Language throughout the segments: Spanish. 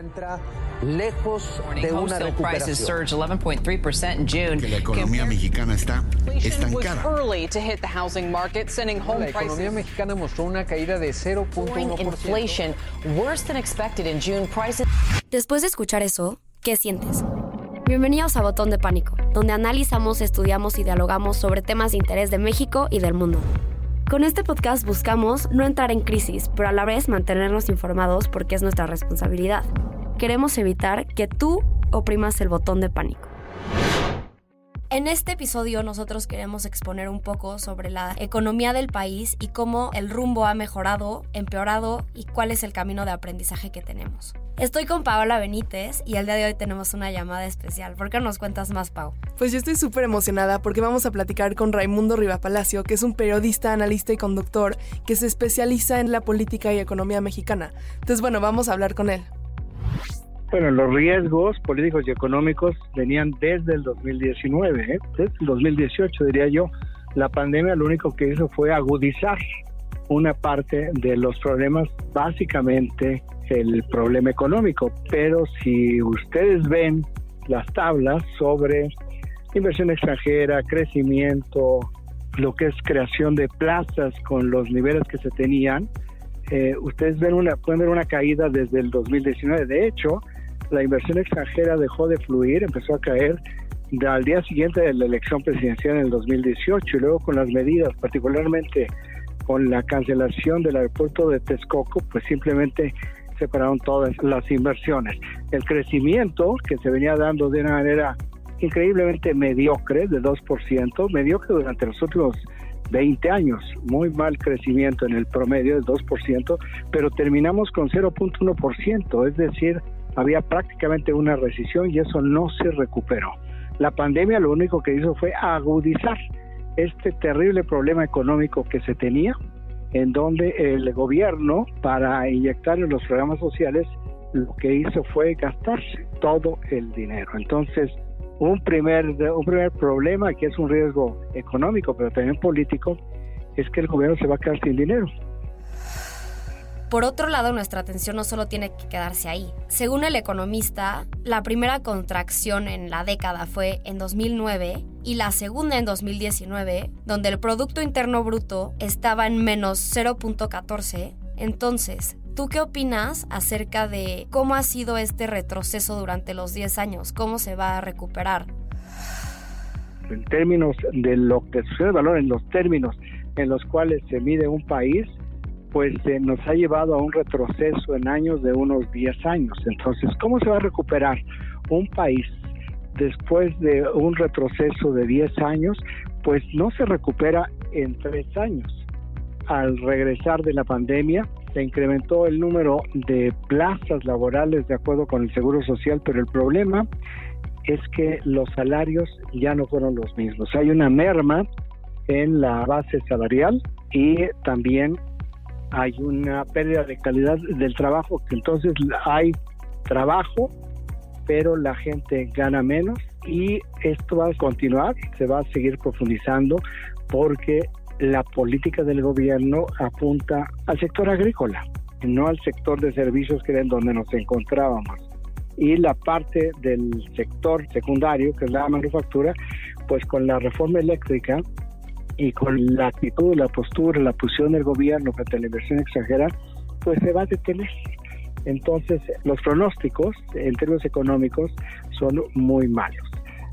Encuentra lejos de una recuperación. surged 11.3% in June. que la economía mexicana está estancada. early to hit the housing market, sending home La economía prices mexicana mostró una caída de Soaring 0.1%. inflation worse than expected in June. Prices Después de escuchar eso, ¿qué sientes? Bienvenidos a Botón de Pánico, donde analizamos, estudiamos y dialogamos sobre temas de interés de México y del mundo. Con este podcast buscamos no entrar en crisis, pero a la vez mantenernos informados porque es nuestra responsabilidad. Queremos evitar que tú oprimas el botón de pánico. En este episodio nosotros queremos exponer un poco sobre la economía del país y cómo el rumbo ha mejorado, empeorado y cuál es el camino de aprendizaje que tenemos. Estoy con Paola Benítez y el día de hoy tenemos una llamada especial. ¿Por qué no nos cuentas más, Pau? Pues yo estoy súper emocionada porque vamos a platicar con Raimundo Rivapalacio, que es un periodista, analista y conductor que se especializa en la política y economía mexicana. Entonces, bueno, vamos a hablar con él. Bueno, los riesgos políticos y económicos venían desde el 2019, ¿eh? desde el 2018 diría yo. La pandemia lo único que hizo fue agudizar una parte de los problemas, básicamente el problema económico. Pero si ustedes ven las tablas sobre inversión extranjera, crecimiento, lo que es creación de plazas con los niveles que se tenían, eh, ustedes ven una, pueden ver una caída desde el 2019. De hecho, la inversión extranjera dejó de fluir, empezó a caer al día siguiente de la elección presidencial en el 2018 y luego con las medidas, particularmente con la cancelación del aeropuerto de Texcoco, pues simplemente se pararon todas las inversiones. El crecimiento que se venía dando de una manera increíblemente mediocre, de 2%, mediocre durante los últimos 20 años, muy mal crecimiento en el promedio del 2%, pero terminamos con 0.1%, es decir, había prácticamente una recesión y eso no se recuperó. La pandemia lo único que hizo fue agudizar este terrible problema económico que se tenía, en donde el gobierno, para inyectar en los programas sociales, lo que hizo fue gastarse todo el dinero. Entonces, un primer, un primer problema, que es un riesgo económico, pero también político, es que el gobierno se va a quedar sin dinero. Por otro lado, nuestra atención no solo tiene que quedarse ahí. Según el economista, la primera contracción en la década fue en 2009 y la segunda en 2019, donde el Producto Interno Bruto estaba en menos 0.14. Entonces, ¿tú qué opinas acerca de cómo ha sido este retroceso durante los 10 años? ¿Cómo se va a recuperar? En términos de lo que sucede el valor, en los términos en los cuales se mide un país, pues eh, nos ha llevado a un retroceso en años de unos 10 años. Entonces, ¿cómo se va a recuperar un país después de un retroceso de 10 años? Pues no se recupera en 3 años. Al regresar de la pandemia, se incrementó el número de plazas laborales de acuerdo con el Seguro Social, pero el problema es que los salarios ya no fueron los mismos. Hay una merma en la base salarial y también hay una pérdida de calidad del trabajo, que entonces hay trabajo, pero la gente gana menos y esto va a continuar, se va a seguir profundizando porque la política del gobierno apunta al sector agrícola, no al sector de servicios que era en donde nos encontrábamos. Y la parte del sector secundario, que es la manufactura, pues con la reforma eléctrica y con la actitud, la postura, la posición del gobierno frente a la inversión extranjera, pues se va a detener. Entonces, los pronósticos en términos económicos son muy malos.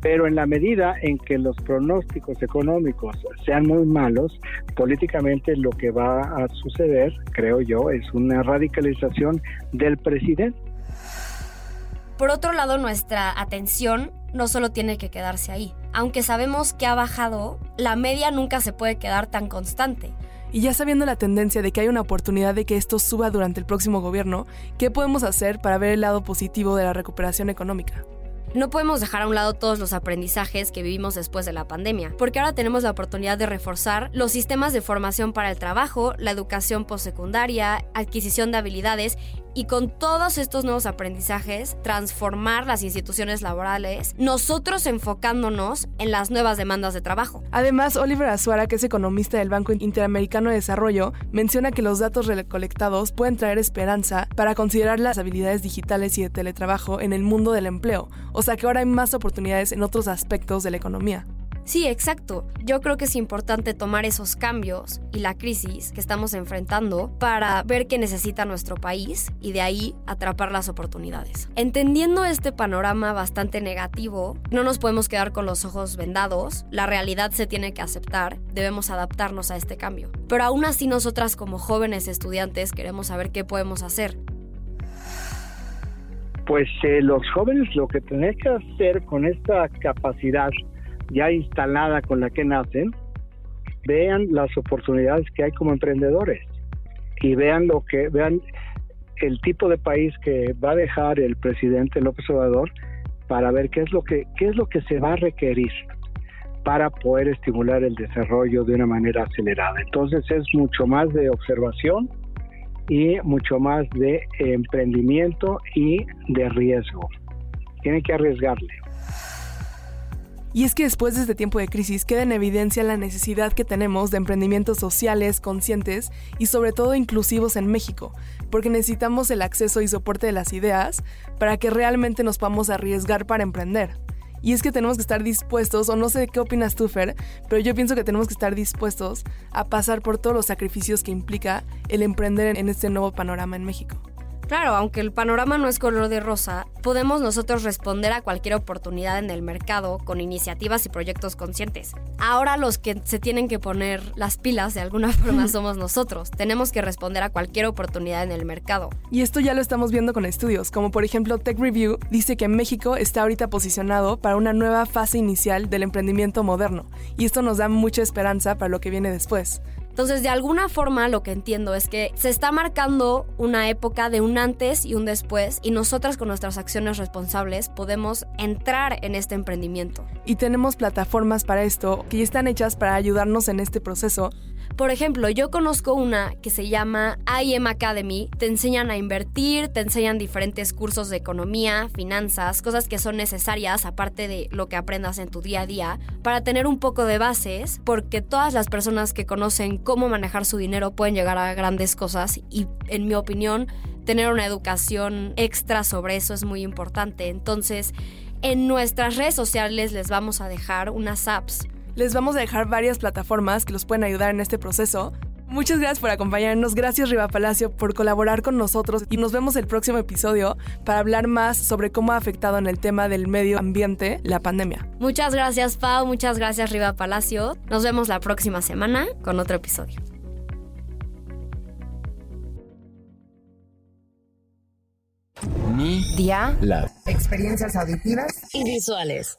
Pero en la medida en que los pronósticos económicos sean muy malos, políticamente lo que va a suceder, creo yo, es una radicalización del presidente. Por otro lado, nuestra atención no solo tiene que quedarse ahí. Aunque sabemos que ha bajado, la media nunca se puede quedar tan constante. Y ya sabiendo la tendencia de que hay una oportunidad de que esto suba durante el próximo gobierno, ¿qué podemos hacer para ver el lado positivo de la recuperación económica? No podemos dejar a un lado todos los aprendizajes que vivimos después de la pandemia, porque ahora tenemos la oportunidad de reforzar los sistemas de formación para el trabajo, la educación postsecundaria, adquisición de habilidades y con todos estos nuevos aprendizajes transformar las instituciones laborales, nosotros enfocándonos en las nuevas demandas de trabajo. Además, Oliver Azuara, que es economista del Banco Interamericano de Desarrollo, menciona que los datos recolectados pueden traer esperanza para considerar las habilidades digitales y de teletrabajo en el mundo del empleo, o sea que ahora hay más oportunidades en otros aspectos de la economía. Sí, exacto. Yo creo que es importante tomar esos cambios y la crisis que estamos enfrentando para ver qué necesita nuestro país y de ahí atrapar las oportunidades. Entendiendo este panorama bastante negativo, no nos podemos quedar con los ojos vendados, la realidad se tiene que aceptar, debemos adaptarnos a este cambio. Pero aún así nosotras como jóvenes estudiantes queremos saber qué podemos hacer. Pues eh, los jóvenes lo que tienen que hacer con esta capacidad ya instalada con la que nacen, vean las oportunidades que hay como emprendedores y vean lo que vean el tipo de país que va a dejar el presidente López Obrador para ver qué es lo que qué es lo que se va a requerir para poder estimular el desarrollo de una manera acelerada. Entonces es mucho más de observación y mucho más de emprendimiento y de riesgo. Tienen que arriesgarle. Y es que después de este tiempo de crisis queda en evidencia la necesidad que tenemos de emprendimientos sociales, conscientes y sobre todo inclusivos en México, porque necesitamos el acceso y soporte de las ideas para que realmente nos podamos arriesgar para emprender. Y es que tenemos que estar dispuestos, o no sé qué opinas tú, Fer, pero yo pienso que tenemos que estar dispuestos a pasar por todos los sacrificios que implica el emprender en este nuevo panorama en México. Claro, aunque el panorama no es color de rosa, podemos nosotros responder a cualquier oportunidad en el mercado con iniciativas y proyectos conscientes. Ahora los que se tienen que poner las pilas de alguna forma somos nosotros. Tenemos que responder a cualquier oportunidad en el mercado. Y esto ya lo estamos viendo con estudios, como por ejemplo Tech Review dice que México está ahorita posicionado para una nueva fase inicial del emprendimiento moderno, y esto nos da mucha esperanza para lo que viene después. Entonces, de alguna forma, lo que entiendo es que se está marcando una época de un antes y un después, y nosotras con nuestras acciones responsables podemos entrar en este emprendimiento. Y tenemos plataformas para esto que ya están hechas para ayudarnos en este proceso por ejemplo, yo conozco una que se llama IM Academy. Te enseñan a invertir, te enseñan diferentes cursos de economía, finanzas, cosas que son necesarias aparte de lo que aprendas en tu día a día para tener un poco de bases, porque todas las personas que conocen cómo manejar su dinero pueden llegar a grandes cosas y en mi opinión tener una educación extra sobre eso es muy importante. Entonces, en nuestras redes sociales les vamos a dejar unas apps les vamos a dejar varias plataformas que los pueden ayudar en este proceso. Muchas gracias por acompañarnos, gracias Riva Palacio por colaborar con nosotros y nos vemos el próximo episodio para hablar más sobre cómo ha afectado en el tema del medio ambiente la pandemia. Muchas gracias Pau, muchas gracias Riva Palacio. Nos vemos la próxima semana con otro episodio. Media Lab. Experiencias auditivas y visuales.